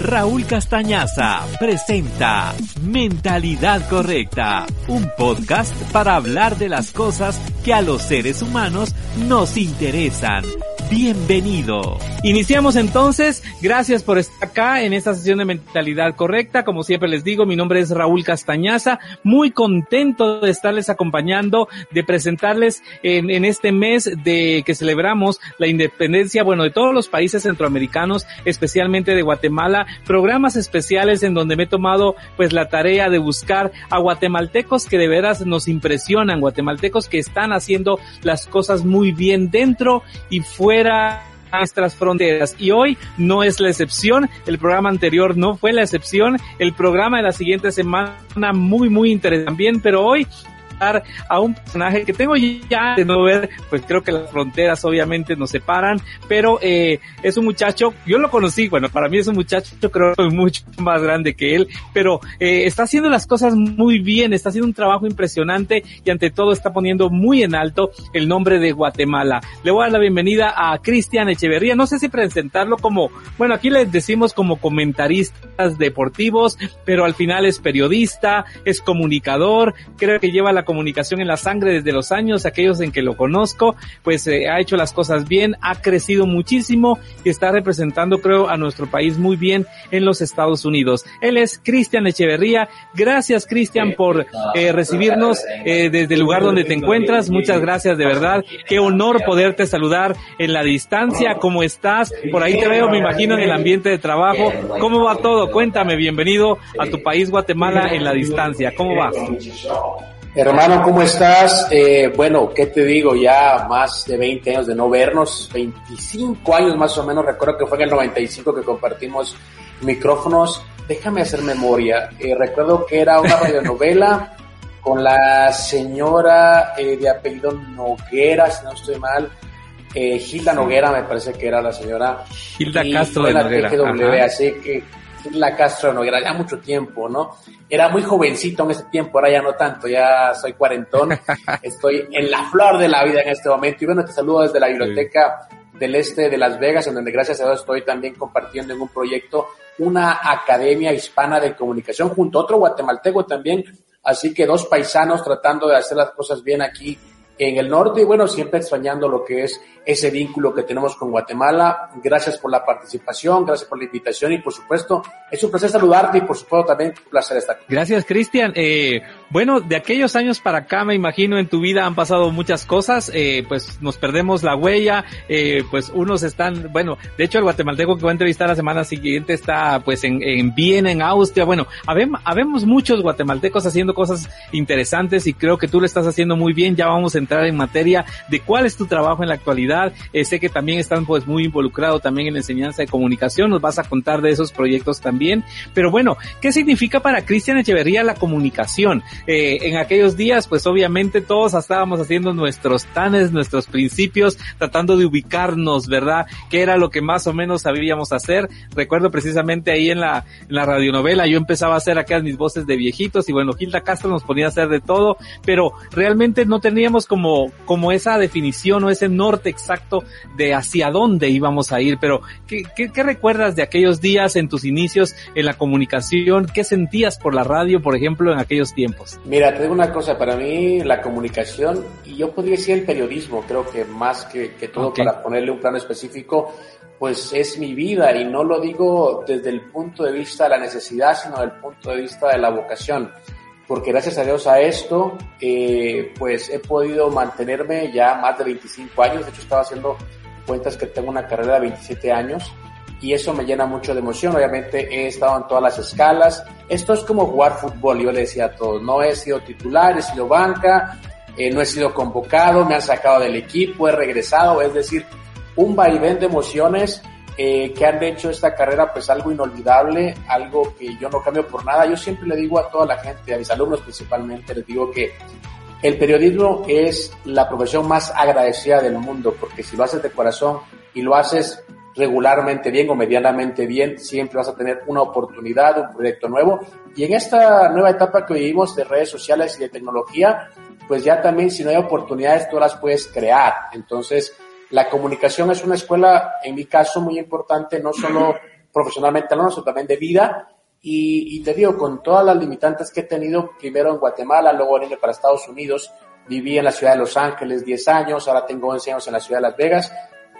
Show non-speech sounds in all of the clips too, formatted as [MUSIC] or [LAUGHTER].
Raúl Castañaza presenta Mentalidad Correcta, un podcast para hablar de las cosas que a los seres humanos nos interesan bienvenido. Iniciamos entonces, gracias por estar acá en esta sesión de mentalidad correcta. Como siempre les digo, mi nombre es Raúl Castañaza, muy contento de estarles acompañando, de presentarles en, en este mes de que celebramos la independencia, bueno, de todos los países centroamericanos, especialmente de Guatemala, programas especiales en donde me he tomado pues la tarea de buscar a guatemaltecos que de veras nos impresionan, guatemaltecos que están haciendo las cosas muy bien dentro y fuera nuestras fronteras. Y hoy no es la excepción, el programa anterior no fue la excepción, el programa de la siguiente semana muy, muy interesante también, pero hoy a un personaje que tengo ya de no ver, pues creo que las fronteras obviamente nos separan, pero eh, es un muchacho, yo lo conocí, bueno, para mí es un muchacho, yo creo que mucho más grande que él, pero eh, está haciendo las cosas muy bien, está haciendo un trabajo impresionante y ante todo está poniendo muy en alto el nombre de Guatemala. Le voy a dar la bienvenida a Cristian Echeverría, no sé si presentarlo como, bueno, aquí les decimos como comentaristas deportivos, pero al final es periodista, es comunicador, creo que lleva la comunicación en la sangre desde los años, aquellos en que lo conozco, pues eh, ha hecho las cosas bien, ha crecido muchísimo y está representando, creo, a nuestro país muy bien en los Estados Unidos. Él es Cristian Echeverría. Gracias, Cristian, por eh, recibirnos eh, desde el lugar donde te encuentras. Muchas gracias, de verdad. Qué honor poderte saludar en la distancia. ¿Cómo estás? Por ahí te veo, me imagino, en el ambiente de trabajo. ¿Cómo va todo? Cuéntame, bienvenido a tu país, Guatemala, en la distancia. ¿Cómo va? Hermano, ¿cómo estás? Eh, bueno, ¿qué te digo? Ya más de 20 años de no vernos, 25 años más o menos, recuerdo que fue en el 95 que compartimos micrófonos. Déjame hacer memoria. Eh, recuerdo que era una radionovela [LAUGHS] con la señora eh, de apellido Noguera, si no estoy mal. Gilda Noguera me parece que era la señora. Gilda Castro de Noguera. así que la Castro Noguera, ya mucho tiempo, ¿no? Era muy jovencito en ese tiempo, ahora ya no tanto, ya soy cuarentón, [LAUGHS] estoy en la flor de la vida en este momento. Y bueno, te saludo desde la biblioteca del este de Las Vegas, en donde gracias a Dios estoy también compartiendo en un proyecto una academia hispana de comunicación junto a otro guatemalteco también. Así que dos paisanos tratando de hacer las cosas bien aquí en el norte y bueno, siempre extrañando lo que es ese vínculo que tenemos con Guatemala. Gracias por la participación, gracias por la invitación y por supuesto es un placer saludarte y por supuesto también un placer estar. Gracias Cristian. Eh, bueno, de aquellos años para acá me imagino en tu vida han pasado muchas cosas, eh, pues nos perdemos la huella, eh, pues unos están, bueno, de hecho el guatemalteco que voy a entrevistar la semana siguiente está pues en, en Viena, en Austria, bueno, habemos muchos guatemaltecos haciendo cosas interesantes y creo que tú lo estás haciendo muy bien, ya vamos a entrar en materia de cuál es tu trabajo en la actualidad. Eh, sé que también están pues muy involucrado también en la enseñanza de comunicación, nos vas a contar de esos proyectos también. Pero bueno, ¿qué significa para Cristian Echeverría la comunicación? Eh, en aquellos días pues obviamente todos estábamos haciendo nuestros tanes, nuestros principios, tratando de ubicarnos, ¿verdad? ¿Qué era lo que más o menos sabíamos hacer? Recuerdo precisamente ahí en la, en la radionovela, yo empezaba a hacer acá mis voces de viejitos y bueno, Gilda Castro nos ponía a hacer de todo, pero realmente no teníamos como, como esa definición o ese norte exacto de hacia dónde íbamos a ir, pero ¿qué, qué, recuerdas de aquellos días en tus inicios en la comunicación? ¿Qué sentías por la radio, por ejemplo, en aquellos tiempos? Mira, te digo una cosa, para mí la comunicación, y yo podría decir el periodismo, creo que más que, que todo para ponerle un plano específico, pues es mi vida y no lo digo desde el punto de vista de la necesidad, sino desde el punto de vista de la vocación. Porque gracias a Dios a esto, eh, pues he podido mantenerme ya más de 25 años, de hecho estaba haciendo cuentas que tengo una carrera de 27 años y eso me llena mucho de emoción, obviamente he estado en todas las escalas, esto es como jugar fútbol, yo le decía a todos, no he sido titular, he sido banca, eh, no he sido convocado, me han sacado del equipo, he regresado, es decir, un vaivén de emociones eh, que han hecho esta carrera pues algo inolvidable, algo que yo no cambio por nada. Yo siempre le digo a toda la gente, a mis alumnos principalmente, les digo que el periodismo es la profesión más agradecida del mundo, porque si lo haces de corazón y lo haces regularmente bien o medianamente bien, siempre vas a tener una oportunidad, un proyecto nuevo. Y en esta nueva etapa que vivimos de redes sociales y de tecnología, pues ya también si no hay oportunidades, tú las puedes crear. Entonces, la comunicación es una escuela, en mi caso, muy importante, no solo [CLEARS THROAT] profesionalmente sino también de vida. Y, te digo, con todas las limitantes que he tenido, primero en Guatemala, luego vine para Estados Unidos, viví en la ciudad de Los Ángeles 10 años, ahora tengo 11 años en la ciudad de Las Vegas,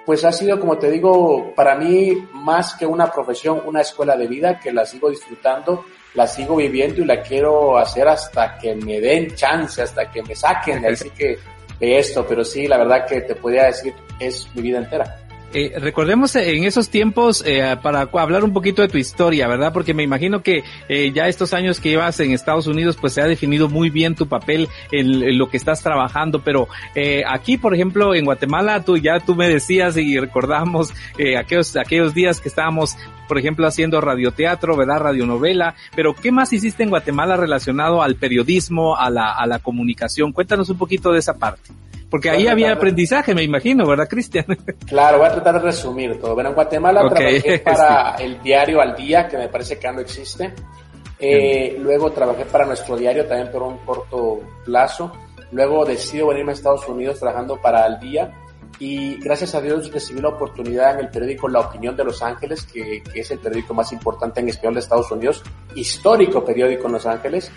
pues ha sido, como te digo, para mí más que una profesión, una escuela de vida que la sigo disfrutando, la sigo viviendo y la quiero hacer hasta que me den chance, hasta que me saquen de [LAUGHS] así que de esto, pero sí, la verdad que te podría decir, es mi vida entera. Eh, recordemos en esos tiempos eh, para hablar un poquito de tu historia, ¿verdad? Porque me imagino que eh, ya estos años que llevas en Estados Unidos, pues se ha definido muy bien tu papel en, lo que estás trabajando, pero eh, aquí, por ejemplo, en Guatemala, tú ya tú me decías y recordamos eh, aquellos, aquellos días que estábamos, por ejemplo, haciendo radioteatro, ¿verdad? Radionovela, pero ¿qué más hiciste en Guatemala relacionado al periodismo, a la, a la comunicación? Cuéntanos un poquito de esa parte. Porque ahí había aprendizaje, me imagino, ¿verdad, Cristian? Claro, voy a tratar de resumir todo. Bueno, en Guatemala trabajé [LAUGHS] para el diario Al Día, que me parece que no existe. Eh, luego trabajé para nuestro diario también por un corto plazo. Luego decido venirme a Estados Unidos trabajando para Al Día. Y gracias a Dios recibí la oportunidad en el periódico La Opinión de Los Ángeles, que, que es el periódico más importante en español de Estados Unidos, histórico periódico en Los Ángeles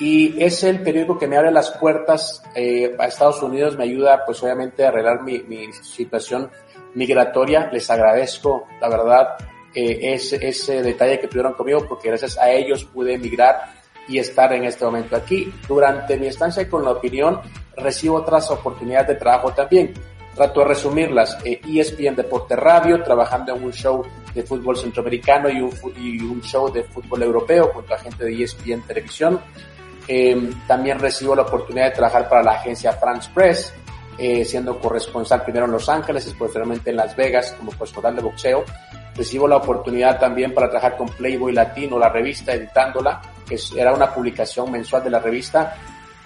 y es el periódico que me abre las puertas eh, a Estados Unidos, me ayuda pues obviamente a arreglar mi, mi situación migratoria. Les agradezco, la verdad, eh, ese, ese detalle que tuvieron conmigo porque gracias a ellos pude emigrar y estar en este momento aquí. Durante mi estancia con la opinión recibo otras oportunidades de trabajo también. Trato de resumirlas. Eh, ESPN Deporte Radio, trabajando en un show de fútbol centroamericano y un, y un show de fútbol europeo junto a gente de ESPN Televisión. Eh, también recibo la oportunidad de trabajar para la agencia France Press, eh, siendo corresponsal primero en Los Ángeles y posteriormente en Las Vegas como corresponsal de boxeo. Recibo la oportunidad también para trabajar con Playboy Latino, la revista, editándola, que era una publicación mensual de la revista.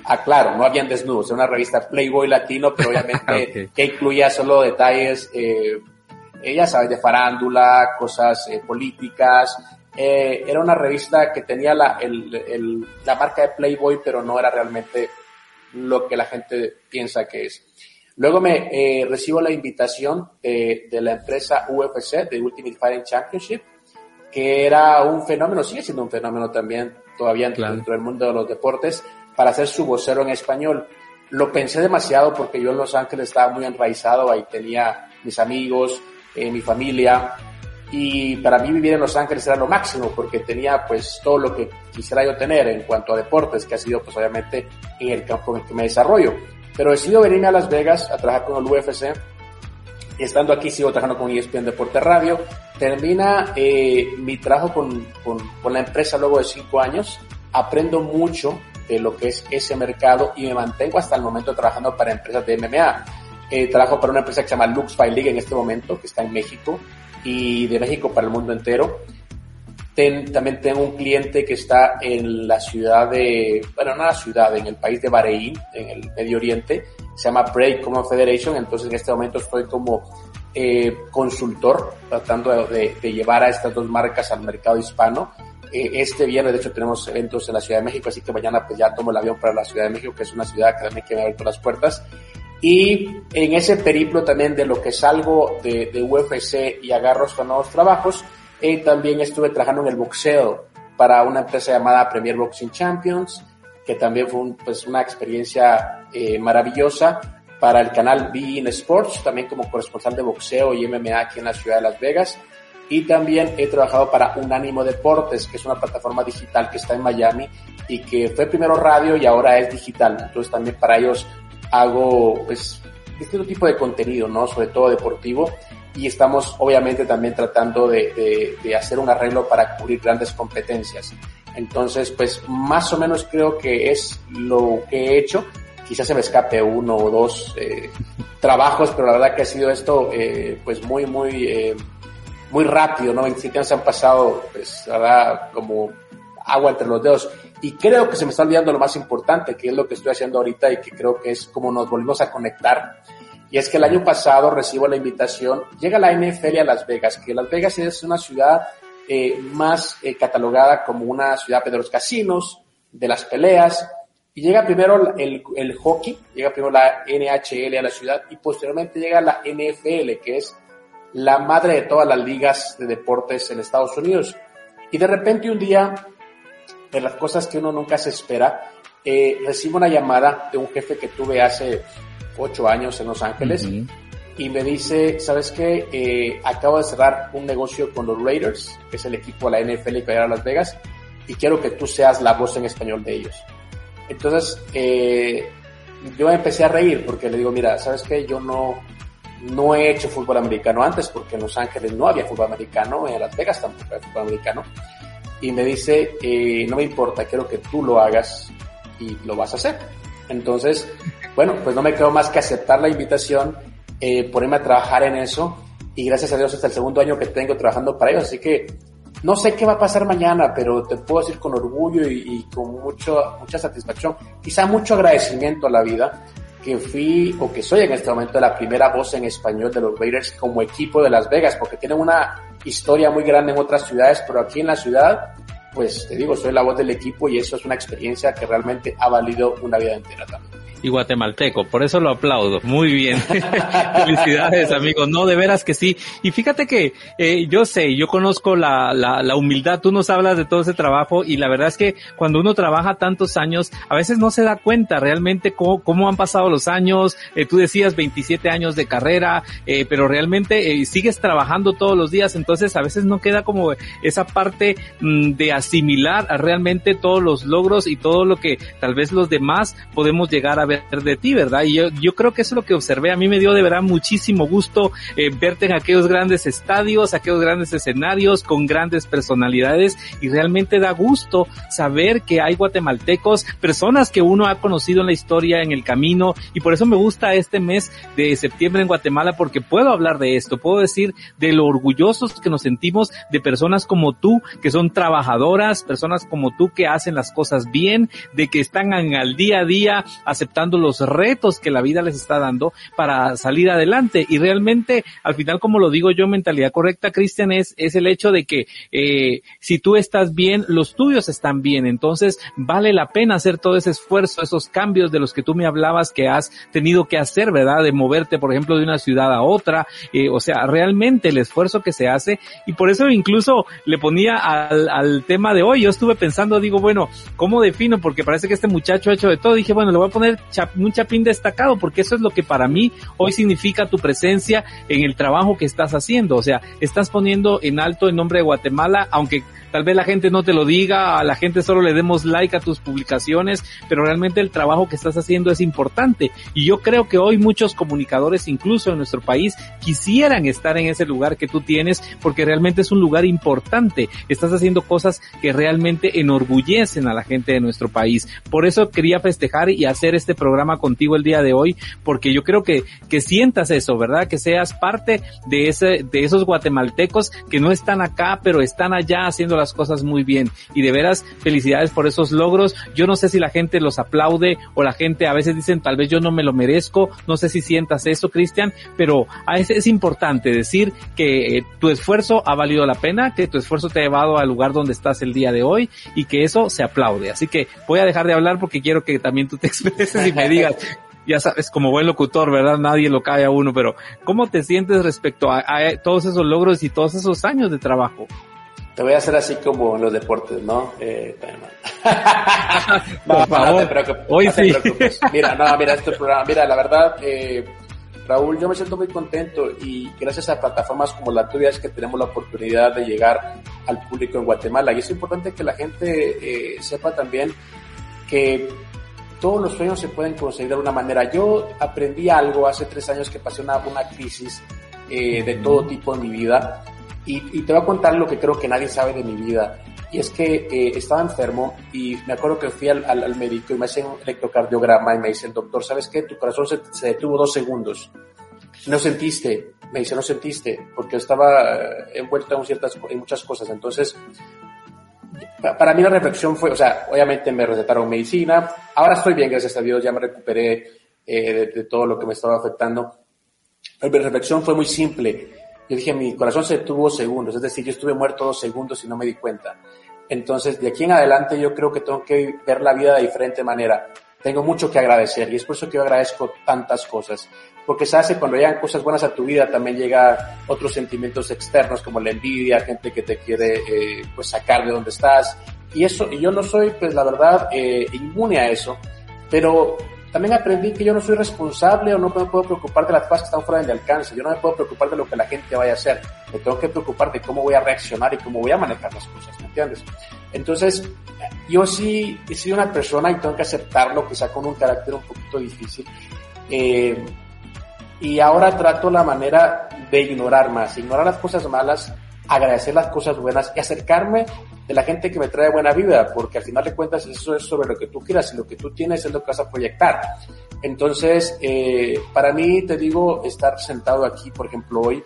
Ah, claro, no habían desnudos, era una revista Playboy Latino, pero [LAUGHS] obviamente que incluía solo detalles, eh, ya sabes, de farándula, cosas eh, políticas, eh, era una revista que tenía la, el, el, la marca de Playboy, pero no era realmente lo que la gente piensa que es. Luego me eh, recibo la invitación de, de, la empresa UFC, de Ultimate Fighting Championship, que era un fenómeno, sigue siendo un fenómeno también todavía dentro del mundo de los deportes, para ser su vocero en español. Lo pensé demasiado porque yo en Los Ángeles estaba muy enraizado, ahí tenía mis amigos, eh, mi familia, y para mí vivir en Los Ángeles era lo máximo porque tenía pues todo lo que quisiera yo tener en cuanto a deportes, que ha sido pues obviamente en el campo en que me desarrollo. Pero decido venirme a Las Vegas a trabajar con el UFC y estando aquí sigo trabajando con ESPN Deporte Radio. Termina eh, mi trabajo con, con, con la empresa luego de cinco años. Aprendo mucho de lo que es ese mercado y me mantengo hasta el momento trabajando para empresas de MMA. Eh, trabajo para una empresa que se llama Lux Fight League en este momento, que está en México y de México para el mundo entero. también tengo un cliente que está en la ciudad de, bueno, no la ciudad, en el país de Bahrein, en el Medio Oriente, se llama Break Common Federation, entonces en este momento estoy como eh, consultor tratando de, llevar a estas dos marcas al mercado hispano. Eh, este viernes, de hecho, tenemos eventos en la Ciudad de México, así que mañana pues ya tomo el avión para la Ciudad de México, que es una ciudad que también quiere abrir todas las puertas. Y en ese periplo también de lo que salgo de, de UFC y agarro estos nuevos trabajos, eh, también estuve trabajando en el boxeo para una empresa llamada Premier Boxing Champions, que también fue un, pues, una experiencia eh, maravillosa para el canal Bein Sports, también como corresponsal de boxeo y MMA aquí en la ciudad de Las Vegas. Y también he trabajado para Unánimo Deportes, que es una plataforma digital que está en Miami y que fue primero radio y ahora es digital. Entonces también para ellos hago pues distinto tipo de contenido, ¿no? Sobre todo deportivo y estamos obviamente también tratando de, de, de, hacer un arreglo para cubrir grandes competencias. Entonces, pues más o menos creo que es lo que he hecho. quizás se me escape uno o dos eh, trabajos, pero la verdad que ha sido esto eh, pues muy, muy, eh, muy rápido, ¿no? 27 años han pasado, pues, verdad, como agua entre los dedos. Y creo que se me está olvidando lo más importante, que es lo que estoy haciendo ahorita y que creo que es como nos volvimos a conectar. Y es que el año pasado recibo la invitación, llega la NFL a Las Vegas, que Las Vegas es una ciudad eh, más eh, catalogada como una ciudad de los casinos, de las peleas, y llega primero el, el, hockey, llega primero la NHL a la ciudad y posteriormente llega la NFL, que es la madre de todas las ligas de deportes en Estados Unidos. Y de repente un día de las cosas que uno nunca se espera, eh, recibo una llamada de un jefe que tuve hace ocho años en Los Ángeles y me dice, ¿sabes qué? Eh, acabo de cerrar un negocio con los Raiders, que es el equipo de la NFL que va a Las Vegas, y quiero que tú seas la voz en español de ellos. Entonces, eh, yo empecé a reír porque le digo, mira, ¿sabes qué? Yo no, no he hecho fútbol americano antes porque en Los Ángeles no había fútbol americano, en Las Vegas tampoco había fútbol americano y me dice, eh, no me importa, quiero que tú lo hagas y lo vas a hacer. Entonces, bueno, pues no me quedo más que aceptar la invitación, eh, ponerme a trabajar en eso y gracias a Dios hasta el segundo año que tengo trabajando para ellos. Así que no sé qué va a pasar mañana, pero te puedo decir con orgullo y, y con mucho, mucha satisfacción, quizá mucho agradecimiento a la vida, que fui o que soy en este momento la primera voz en español de los Raiders como equipo de Las Vegas, porque tienen una historia muy grande en otras ciudades, pero aquí en la ciudad, pues te digo, soy la voz del equipo y eso es una experiencia que realmente ha valido una vida entera también y guatemalteco, por eso lo aplaudo. Muy bien. [LAUGHS] Felicidades, amigo. No, de veras que sí. Y fíjate que eh, yo sé, yo conozco la, la, la, humildad, tú nos hablas de todo ese trabajo y la verdad es que cuando uno trabaja tantos años, a veces no se da cuenta realmente cómo, cómo han pasado los años. Eh, tú decías 27 años de carrera, eh, pero realmente sigues trabajando todos los días, entonces a veces no queda como esa parte mm, de asimilar realmente todos los logros y todo lo que tal vez los demás podemos llegar a ver de ti, ¿verdad? Y yo, yo creo que eso es lo que observé. A mí me dio de verdad muchísimo gusto eh, verte en aquellos grandes estadios, aquellos grandes escenarios con grandes personalidades y realmente da gusto saber que hay guatemaltecos, personas que uno ha conocido en la historia, en el camino y por eso me gusta este mes de septiembre en Guatemala porque puedo hablar de esto, puedo decir de lo orgullosos que nos sentimos de personas como tú que son trabajadoras, personas como tú que hacen las cosas bien, de que están al día a día aceptando los retos que la vida les está dando para salir adelante. Y realmente, al final, como lo digo yo, mentalidad correcta, Cristian, es, es el hecho de que eh, si tú estás bien, los tuyos están bien. Entonces, vale la pena hacer todo ese esfuerzo, esos cambios de los que tú me hablabas que has tenido que hacer, ¿verdad? De moverte, por ejemplo, de una ciudad a otra. Eh, o sea, realmente el esfuerzo que se hace. Y por eso incluso le ponía al, al tema de hoy. Yo estuve pensando, digo, bueno, ¿cómo defino? Porque parece que este muchacho ha hecho de todo. Dije, bueno, le voy a poner un chapín destacado, porque eso es lo que para mí hoy significa tu presencia en el trabajo que estás haciendo. O sea, estás poniendo en alto el nombre de Guatemala, aunque Tal vez la gente no te lo diga, a la gente solo le demos like a tus publicaciones, pero realmente el trabajo que estás haciendo es importante. Y yo creo que hoy muchos comunicadores, incluso en nuestro país, quisieran estar en ese lugar que tú tienes, porque realmente es un lugar importante. Estás haciendo cosas que realmente enorgullecen a la gente de nuestro país. Por eso quería festejar y hacer este programa contigo el día de hoy, porque yo creo que, que sientas eso, ¿verdad? Que seas parte de ese, de esos guatemaltecos que no están acá, pero están allá haciendo las cosas muy bien. Y de veras, felicidades por esos logros. Yo no sé si la gente los aplaude o la gente a veces dicen tal vez yo no me lo merezco. No sé si sientas eso, Cristian, pero es importante decir que eh, tu esfuerzo ha valido la pena, que tu esfuerzo te ha llevado al lugar donde estás el día de hoy y que eso se aplaude. Así que voy a dejar de hablar porque quiero que también tú te expreses y me digas [LAUGHS] ya sabes, como buen locutor, ¿verdad? Nadie lo cae a uno, pero ¿cómo te sientes respecto a, todos esos logros y todos esos años de trabajo? Te voy a hacer así como en los deportes, ¿no? Eh, [LAUGHS] no, no, te preocupes. Hoy sí. Mira, no, mira, este programa, mira, la verdad, eh, Raúl, yo me siento muy contento y gracias a plataformas como la tuya es que tenemos la oportunidad de llegar al público en Guatemala. Y es importante que la gente eh, sepa también que todos los sueños se pueden conseguir de una manera. Yo aprendí algo hace tres años que pasé una, una crisis eh, de todo tipo en mi vida y, te voy a contar lo que creo que nadie sabe de mi vida. y es que eh, estaba enfermo y me acuerdo que fui al, al, médico y me hacen un electrocardiograma y me dice el doctor, ¿sabes qué? Tu corazón se, se detuvo dos segundos. No sentiste, me dice, no sentiste, porque estaba eh, envuelto en, ciertas, en muchas cosas. Entonces, para mí la reflexión fue, o sea, obviamente me recetaron medicina, ahora estoy bien, gracias a Dios, ya me recuperé eh, de, de, todo lo que me estaba afectando. Pero mi reflexión fue muy simple. Yo dije, mi corazón se detuvo segundos, es decir, yo estuve muerto dos segundos y no me di cuenta. Entonces, de aquí en adelante yo creo que tengo que ver la vida de diferente manera. Tengo mucho que agradecer y es por eso que yo agradezco tantas cosas. Porque se hace cuando llegan cosas buenas a tu vida, también llega otros sentimientos externos como la envidia, gente que te quiere eh, pues sacar de donde estás. Y eso, y yo no soy, pues la verdad, eh, inmune a eso. Pero también aprendí que yo no soy responsable o no me puedo preocupar de las cosas que están fuera de mi alcance. Yo no me puedo preocupar de lo que la gente vaya a hacer. Me tengo que preocupar de cómo voy a reaccionar y cómo voy a manejar las cosas, ¿me entiendes? Entonces, yo sí he sido una persona y tengo que aceptarlo, quizá con un carácter un poquito difícil. Eh, y ahora trato la manera de ignorar más, ignorar las cosas malas, agradecer las cosas buenas y acercarme de la gente que me trae buena vida, porque al final de cuentas eso es sobre lo que tú quieras y lo que tú tienes es lo que vas a proyectar. Entonces, eh, para mí, te digo, estar sentado aquí, por ejemplo, hoy,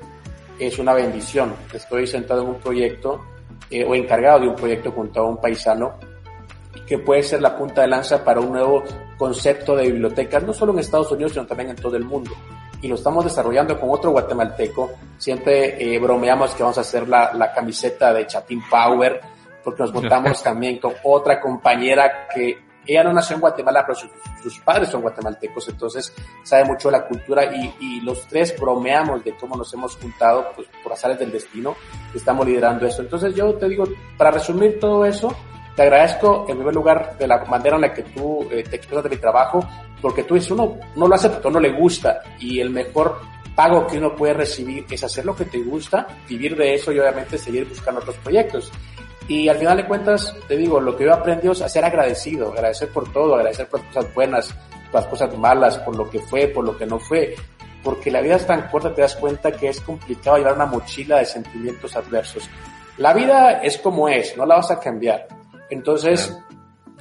es una bendición. Estoy sentado en un proyecto eh, o encargado de un proyecto junto a un paisano que puede ser la punta de lanza para un nuevo concepto de bibliotecas, no solo en Estados Unidos, sino también en todo el mundo. Y lo estamos desarrollando con otro guatemalteco. Siempre eh, bromeamos que vamos a hacer la, la camiseta de Chapin Power, porque nos juntamos [LAUGHS] también con otra compañera que ella no nació en Guatemala, pero sus, sus padres son guatemaltecos, entonces sabe mucho de la cultura y, y, los tres bromeamos de cómo nos hemos juntado pues, por azares del destino, estamos liderando eso. Entonces yo te digo, para resumir todo eso, te agradezco en primer lugar de la manera en la que tú eh, te expresas de mi trabajo, porque tú dices, uno no lo hace porque no le gusta y el mejor pago que uno puede recibir es hacer lo que te gusta, vivir de eso y obviamente seguir buscando otros proyectos. Y al final de cuentas, te digo, lo que yo aprendí es a ser agradecido, agradecer por todo, agradecer por las cosas buenas, por las cosas malas, por lo que fue, por lo que no fue. Porque la vida es tan corta, te das cuenta que es complicado llevar una mochila de sentimientos adversos. La vida es como es, no la vas a cambiar. Entonces,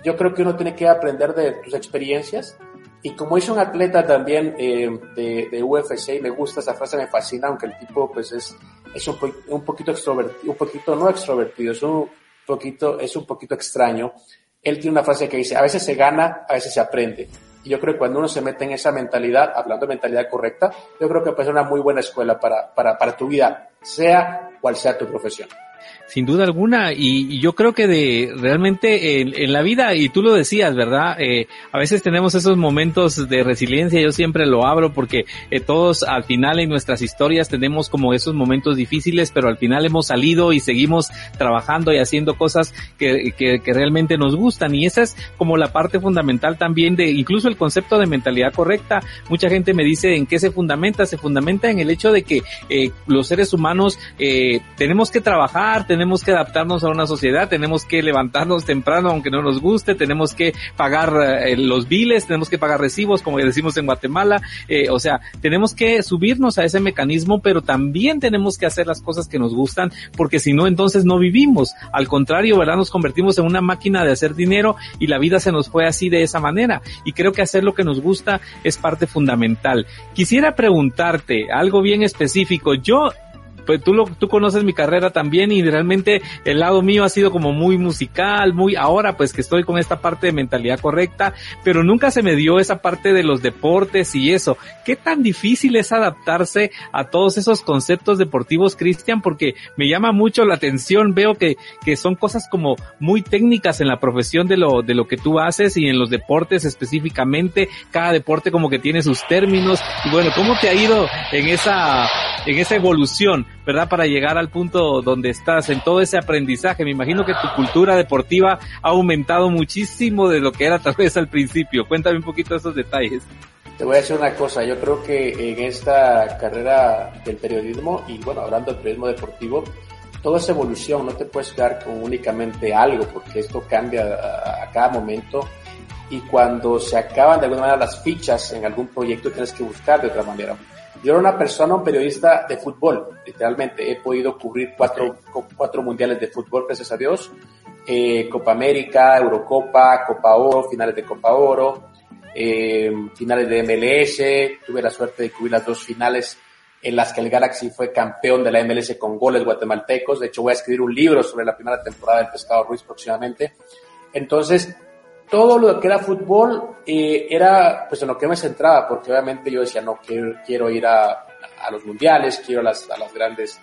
yo creo que uno tiene que aprender de tus experiencias. Y como hice un atleta también eh, de, de UFC, y me gusta esa frase, me fascina, aunque el tipo pues es es un, po un poquito extrovertido, un poquito no extrovertido, es un poquito, es un poquito extraño. Él tiene una frase que dice, a veces se gana, a veces se aprende. Y yo creo que cuando uno se mete en esa mentalidad, hablando de mentalidad correcta, yo creo que puede ser una muy buena escuela para, para, para tu vida, sea cual sea tu profesión sin duda alguna, y, yo creo que de realmente en, la vida, y tú lo decías, ¿verdad? Eh, a veces tenemos esos momentos de resiliencia, yo siempre lo abro porque eh, todos al final en nuestras historias tenemos como esos momentos difíciles, pero al final hemos salido y seguimos trabajando y haciendo cosas que, que, que realmente nos gustan, y esa es como la parte fundamental también de incluso el concepto de mentalidad correcta. Mucha gente me dice en qué se fundamenta, se fundamenta en el hecho de que eh, los seres humanos eh, tenemos que trabajar, tenemos que adaptarnos a una sociedad, tenemos que levantarnos temprano aunque no nos guste, tenemos que pagar eh, los biles, tenemos que pagar recibos, como decimos en Guatemala, eh, o sea, tenemos que subirnos a ese mecanismo, pero también tenemos que hacer las cosas que nos gustan, porque si no, entonces no vivimos. Al contrario, ¿verdad? Nos convertimos en una máquina de hacer dinero y la vida se nos fue así de esa manera. Y creo que hacer lo que nos gusta es parte fundamental. Quisiera preguntarte algo bien específico. Yo pues tú, lo, tú conoces mi carrera también y realmente el lado mío ha sido como muy musical, muy ahora pues que estoy con esta parte de mentalidad correcta, pero nunca se me dio esa parte de los deportes y eso. ¿Qué tan difícil es adaptarse a todos esos conceptos deportivos, Cristian? Porque me llama mucho la atención, veo que, que son cosas como muy técnicas en la profesión de lo, de lo que tú haces y en los deportes específicamente, cada deporte como que tiene sus términos y bueno, ¿cómo te ha ido en esa, en esa evolución? ¿Verdad? Para llegar al punto donde estás, en todo ese aprendizaje. Me imagino que tu cultura deportiva ha aumentado muchísimo de lo que era tal vez al principio. Cuéntame un poquito esos detalles. Te voy a decir una cosa, yo creo que en esta carrera del periodismo, y bueno, hablando del periodismo deportivo, toda esa evolución, no te puedes quedar con únicamente algo, porque esto cambia a cada momento y cuando se acaban de alguna manera las fichas en algún proyecto tienes que buscar de otra manera. Yo era una persona, un periodista de fútbol, literalmente. He podido cubrir cuatro, cuatro mundiales de fútbol, gracias a Dios. eh, Copa América, Eurocopa, Copa Oro, finales de Copa Oro, eh, finales de MLS, tuve la suerte de cubrir las dos finales en las que el Galaxy fue campeón de la MLS con goles guatemaltecos. De hecho, voy a escribir un libro sobre la primera temporada del Pescado Ruiz próximamente. Entonces, todo lo que era fútbol eh, era pues en lo que me centraba, porque obviamente yo decía, no, quiero, quiero ir a, a los mundiales, quiero a las, a las grandes,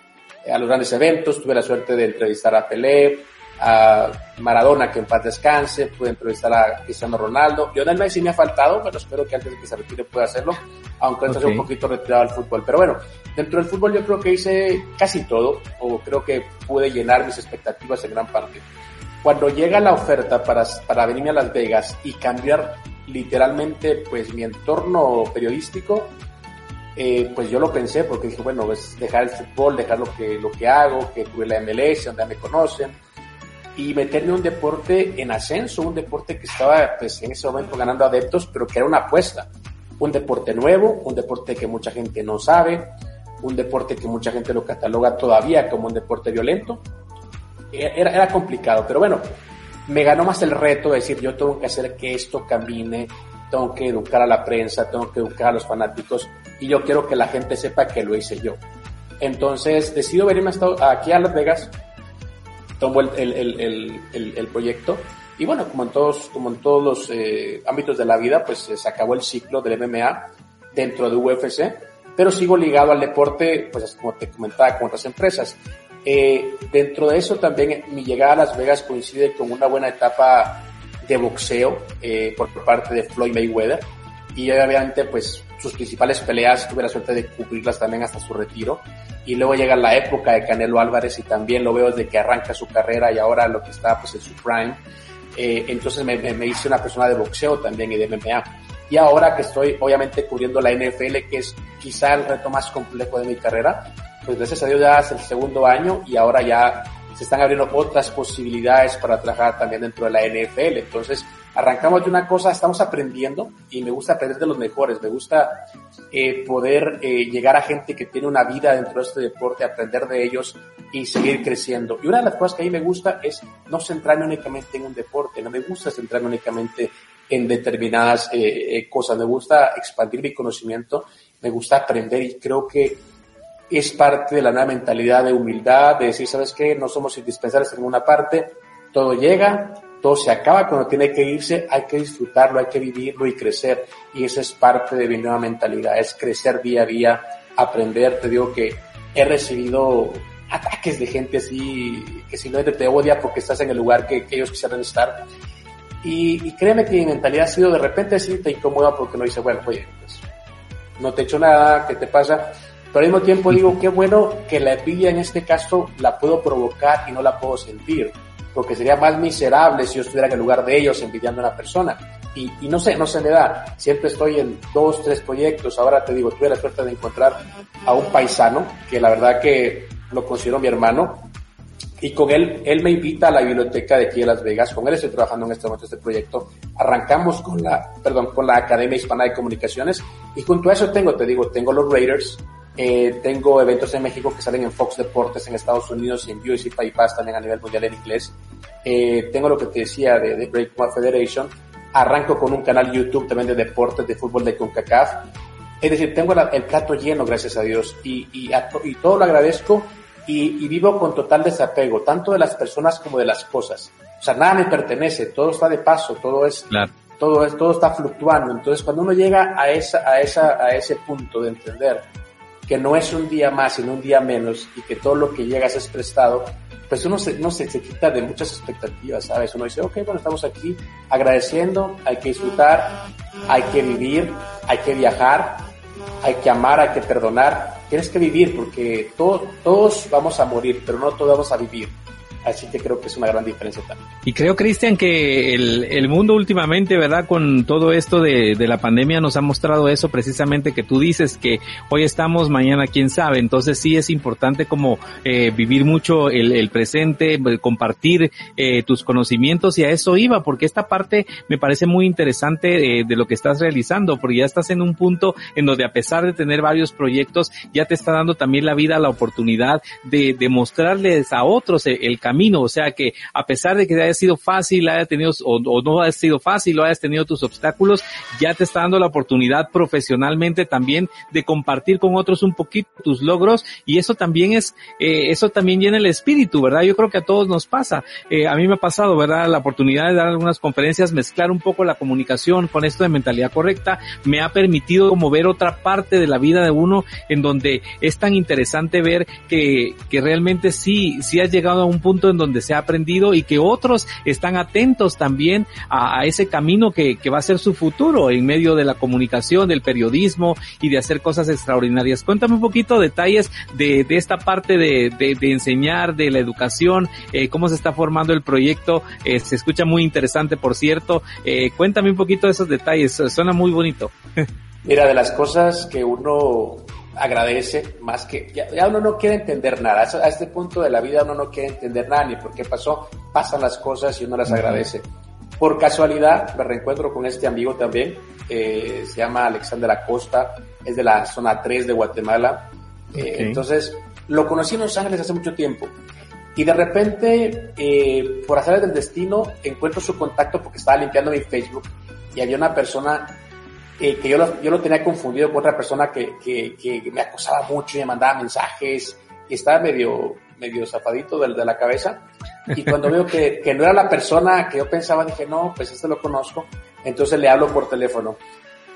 a los grandes eventos. Tuve la suerte de entrevistar a Pelé, a Maradona, que en paz descanse, pude entrevistar a Cristiano Ronaldo. Lionel Messi me ha faltado, pero espero que antes de que se retire pueda hacerlo, aunque okay. un poquito retirado al fútbol. Pero bueno, dentro del fútbol yo creo que hice casi todo, o creo que pude llenar mis expectativas en gran parte. Cuando llega la oferta para, para venirme a Las Vegas y cambiar literalmente pues mi entorno periodístico, eh, pues yo lo pensé porque dije, bueno, es dejar el fútbol, dejar lo que, lo que hago, que tuve la MLS, donde me conocen, y meterme un deporte en ascenso, un deporte que estaba pues, en ese momento ganando adeptos, pero que era una apuesta. Un deporte nuevo, un deporte que mucha gente no sabe, un deporte que mucha gente lo cataloga todavía como un deporte violento. Era, era complicado, pero bueno, me ganó más el reto de decir, yo tengo que hacer que esto camine, tengo que educar a la prensa, tengo que educar a los fanáticos y yo quiero que la gente sepa que lo hice yo. Entonces decido venirme aquí a Las Vegas tomó el, el, el, el, proyecto y bueno, como en todos, como en todos los eh, ámbitos de la vida, pues se acabó el ciclo del MMA dentro de UFC, pero sigo ligado al deporte, pues como te comentaba, con otras empresas. Eh, dentro de eso también mi llegada a Las Vegas coincide con una buena etapa de boxeo eh, por parte de Floyd Mayweather y obviamente pues sus principales peleas tuve la suerte de cubrirlas también hasta su retiro y luego llega la época de Canelo Álvarez y también lo veo desde que arranca su carrera y ahora lo que está pues en su prime. Eh, entonces me, me, hice una persona de boxeo también y de MMA. Y ahora que estoy obviamente cubriendo la NFL, que es quizá el reto más complejo de mi carrera, pues gracias a Dios ya es el segundo año y ahora ya se están abriendo otras posibilidades para trabajar también dentro de la NFL. Entonces, arrancamos de una cosa, estamos aprendiendo y me gusta aprender de los mejores, me gusta eh, poder eh, llegar a gente que tiene una vida dentro de este deporte, aprender de ellos y seguir creciendo. Y una de las cosas que a mí me gusta es no centrarme únicamente en un deporte, no me gusta centrarme únicamente en determinadas eh, eh cosas, me gusta expandir mi conocimiento, me gusta aprender y creo que es parte de la nueva mentalidad de humildad, de decir, ¿sabes qué? No somos indispensables en ninguna parte, todo llega, todo se acaba cuando tiene que irse, hay que disfrutarlo, hay que vivirlo y crecer. Y esa es parte de mi nueva mentalidad, es crecer día a día, aprender. Te digo que he recibido ataques de gente así, que si no te odia porque estás en el lugar que, ellos quisieran estar. Y, créeme que mi mentalidad ha sido de repente sí te incomoda porque no dice, bueno, oye, pues no te he hecho nada, ¿qué te pasa? Pero al mismo tiempo digo, qué bueno que la envidia en este caso la puedo provocar y no la puedo sentir porque sería más miserable si yo estuviera en el lugar de ellos envidiando a una persona. Y, y, no sé, no se me da. Siempre estoy en dos, tres proyectos. Ahora te digo, tuve la suerte de encontrar a un paisano que la verdad que lo considero mi hermano. Y con él, él me invita a la biblioteca de aquí de Las Vegas. Con él estoy trabajando en este momento este proyecto. Arrancamos con la, perdón, con la Academia Hispana de Comunicaciones. Y junto a eso tengo, te digo, tengo los Raiders, eh, tengo eventos en México que salen en Fox Deportes en Estados Unidos y en UFC Fight Pass también a nivel mundial en inglés. Eh, tengo lo que te decía de, de Breakpoint Federation. Arranco con un canal YouTube también de deportes de fútbol de CONCACAF. Es decir, tengo el plato lleno, gracias a Dios, y, y, y todo lo agradezco y, y, vivo con total desapego, tanto de las personas como de las cosas. O sea, nada me pertenece, todo está de paso, todo es, claro. todo es, todo está fluctuando. Entonces, cuando uno llega a esa, a esa, a ese punto de entender que no es un día más, sino un día menos, y que todo lo que llegas es prestado, pues uno se, se, se quita de muchas expectativas, ¿sabes? Uno dice, ok, bueno, estamos aquí agradeciendo, hay que disfrutar, hay que vivir, hay que viajar, hay que amar, hay que perdonar, tienes que vivir porque todos vamos a morir, pero no todos vamos a vivir. Así que creo que es una gran diferencia también. Y creo, Cristian, que el, el, mundo últimamente, ¿verdad? Con todo esto de, de, la pandemia nos ha mostrado eso precisamente que tú dices, que hoy estamos, mañana quién sabe. Entonces sí es importante como eh, vivir mucho el, el presente, compartir eh, tus conocimientos y a eso iba, porque esta parte me parece muy interesante eh, de lo que estás realizando, porque ya estás en un punto en donde a pesar de tener varios proyectos, ya te está dando también la vida la oportunidad de, de mostrarles a otros el, el camino camino, o sea que a pesar de que haya sido fácil, haya tenido, o, o no haya sido fácil, o hayas tenido tus obstáculos, ya te está dando la oportunidad profesionalmente también de compartir con otros un poquito tus logros y eso también es, eh, eso también llena el espíritu, ¿verdad? Yo creo que a todos nos pasa. Eh, a mí me ha pasado, ¿verdad? La oportunidad de dar algunas conferencias, mezclar un poco la comunicación con esto de mentalidad correcta, me ha permitido como ver otra parte de la vida de uno en donde es tan interesante ver que, que realmente sí, sí has llegado a un punto en donde se ha aprendido y que otros están atentos también a, ese camino que, va a ser su futuro en medio de la comunicación, del periodismo y de hacer cosas extraordinarias. Cuéntame un poquito detalles de, esta parte de, enseñar, de la educación, eh, cómo se está formando el proyecto. Eh, se escucha muy interesante, por cierto. Eh, cuéntame un poquito de esos detalles. Suena muy bonito. [LAUGHS] Mira, de las cosas que uno agradece más que ya, ya, uno no quiere entender nada. A este punto de la vida uno no quiere entender nada ni por qué pasó. Pasan las cosas y uno las agradece. Por casualidad me reencuentro con este amigo también eh, se llama Alexander Acosta es de la zona 3 de Guatemala. Eh, okay. entonces lo conocí en Los Ángeles hace mucho tiempo. Y de repente eh, por hacer del destino encuentro su contacto porque estaba limpiando mi Facebook y había una persona eh, que yo lo, yo lo tenía confundido con otra persona que, que, que, me acosaba mucho y me mandaba mensajes y estaba medio, medio zapadito de, de la cabeza. Y cuando veo que, que, no era la persona que yo pensaba, dije, no, pues este lo conozco. Entonces le hablo por teléfono.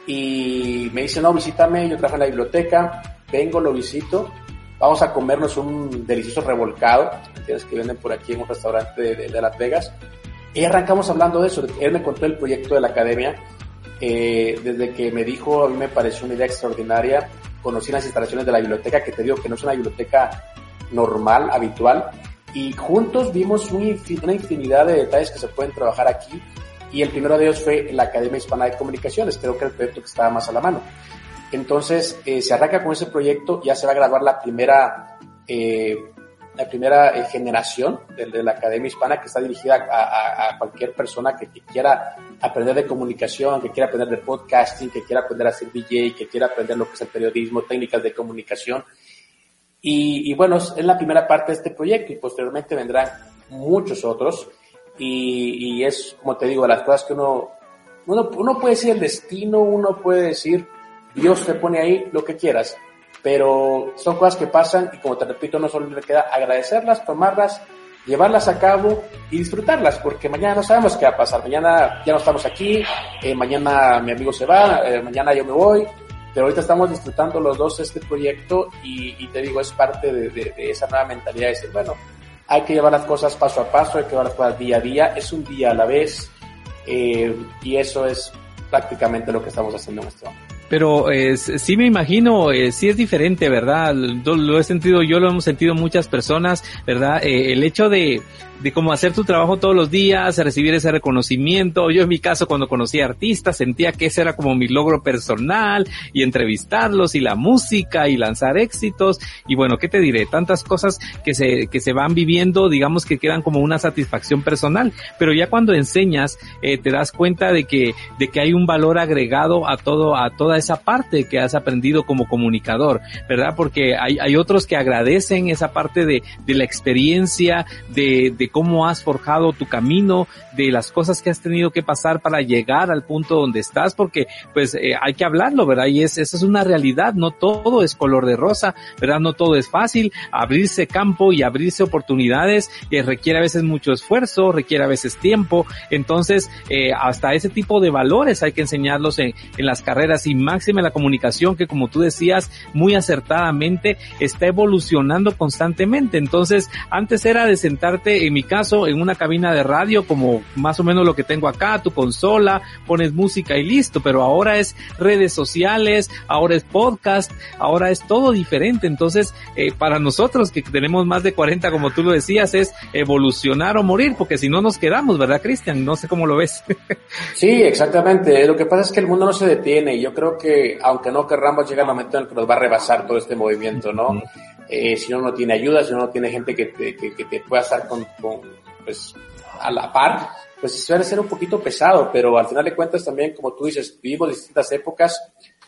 Y me dice, no, visítame, yo trabajo en la biblioteca, vengo, lo visito, vamos a comernos un delicioso revolcado, ¿entiendes? Que venden por aquí en un restaurante de, de, de Las Vegas. Y arrancamos hablando de eso, él me contó el proyecto de la academia eh, desde que me dijo, a mí me pareció una idea extraordinaria. Conocí las instalaciones de la biblioteca, que te digo que no es una biblioteca normal, habitual, y juntos vimos una infinidad de detalles que se pueden trabajar aquí. Y el primero de ellos fue la Academia Hispana de Comunicaciones, creo que era el proyecto que estaba más a la mano. Entonces, eh, se arranca con ese proyecto, ya se va a grabar la primera eh, la primera eh, generación de, de, la Academia Hispana que está dirigida a, a, a cualquier persona que, que, quiera aprender de comunicación, que quiera aprender de podcasting, que quiera aprender a ser DJ, que quiera aprender lo que es el periodismo, técnicas de comunicación. Y, y bueno, es, es la primera parte de este proyecto y posteriormente vendrán muchos otros. Y, y, es, como te digo, las cosas que uno, uno, uno puede decir el destino, uno puede decir, Dios te pone ahí lo que quieras, pero son cosas que pasan y como te repito, no solo le queda agradecerlas, tomarlas, llevarlas a cabo y disfrutarlas, porque mañana no sabemos qué va a pasar, mañana ya no estamos aquí, eh, mañana mi amigo se va, eh, mañana yo me voy, pero ahorita estamos disfrutando los dos este proyecto y, te digo, es parte de, esa nueva mentalidad de decir, bueno, hay que llevar las cosas paso a paso, hay que llevar las cosas día a día, es un día a la vez eh, y eso es prácticamente lo que estamos haciendo en este momento. Pero eh, sí me imagino, eh, sí es diferente, ¿verdad? Lo, he sentido yo, lo hemos sentido muchas personas, ¿verdad? Eh, el hecho de, de cómo hacer tu trabajo todos los días, recibir ese reconocimiento. Yo en mi caso cuando conocí artistas sentía que ese era como mi logro personal y entrevistarlos y la música y lanzar éxitos y bueno, ¿qué te diré? Tantas cosas que se, que se van viviendo, digamos que quedan como una satisfacción personal, pero ya cuando enseñas eh, te das cuenta de que, de que hay un valor agregado a todo, a toda esa parte que has aprendido como comunicador, ¿verdad? Porque hay, hay otros que agradecen esa parte de, de la experiencia, de, de cómo has forjado tu camino, de las cosas que has tenido que pasar para llegar al punto donde estás, porque pues eh, hay que hablarlo, ¿verdad? Y es, esa es una realidad, no todo es color de rosa, ¿verdad? No todo es fácil, abrirse campo y abrirse oportunidades eh, requiere a veces mucho esfuerzo, requiere a veces tiempo, entonces eh, hasta ese tipo de valores hay que enseñarlos en, en las carreras y máxima la comunicación que como tú decías muy acertadamente está evolucionando constantemente, entonces antes era de sentarte en mi caso en una cabina de radio como más o menos lo que tengo acá, tu consola, pones música y listo, pero ahora es redes sociales, ahora es podcast, ahora es todo diferente. Entonces, eh, para nosotros que tenemos más de 40, como tú lo decías, es evolucionar o morir, porque si no nos quedamos, ¿verdad, Cristian? No sé cómo lo ves. [LAUGHS] sí, exactamente. Lo que pasa es que el mundo no se detiene y yo creo que, aunque no querramos, llega el momento en el que nos va a rebasar todo este movimiento, ¿no? Eh, si uno no tiene ayuda, si uno no tiene gente que te, que, que te pueda estar con, con pues, a la par, pues suele ser un poquito pesado, pero al final de cuentas también, como tú dices, vivimos distintas épocas.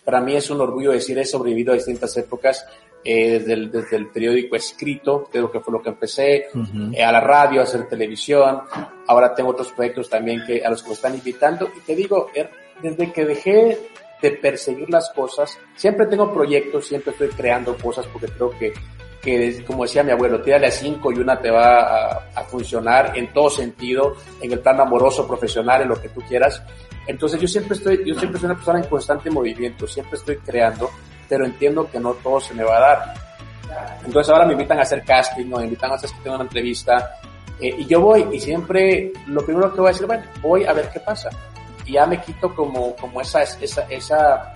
Para mí es un orgullo decir he sobrevivido a distintas épocas. eh, desde, el, desde el periódico escrito, creo que fue lo que empecé, eh, a la radio, a hacer televisión, ahora tengo otros proyectos también que, a los que me están invitando y te digo, er, desde que dejé de perseguir las cosas, siempre tengo proyectos, siempre estoy creando cosas porque creo que que como decía mi abuelo, tírale a cinco y una te va a, a, funcionar en todo sentido, en el plano amoroso, profesional, en lo que tú quieras. Entonces yo siempre estoy, yo siempre soy una persona en constante movimiento, siempre estoy creando pero entiendo que no todo se me va a dar. Entonces ahora me invitan a hacer casting, me invitan a hacer que tenga una entrevista, eh, y yo voy y siempre lo primero que voy a decir, bueno, voy a ver qué pasa. Y ya me quito como, como esa, esa, esa,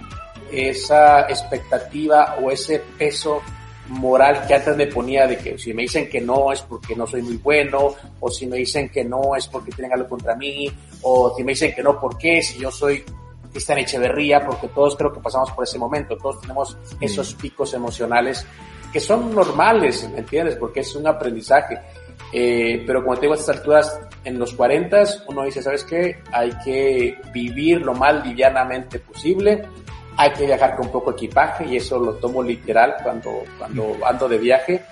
esa expectativa o ese peso moral que antes me ponía de que si me dicen que no es porque no soy muy bueno, o si me dicen que no es porque tienen algo contra mí, o si me dicen que no, ¿por qué? Si yo soy Cristian Echeverría, porque todos creo que pasamos por ese momento, todos tenemos esos picos emocionales que son normales, ¿me entiendes? Porque es un aprendizaje. Eh, pero como te digo, a estas alturas, en los 40, uno dice, ¿sabes qué? Hay que vivir lo más livianamente posible, hay que viajar con poco equipaje, y eso lo tomo literal cuando, cuando ando de viaje.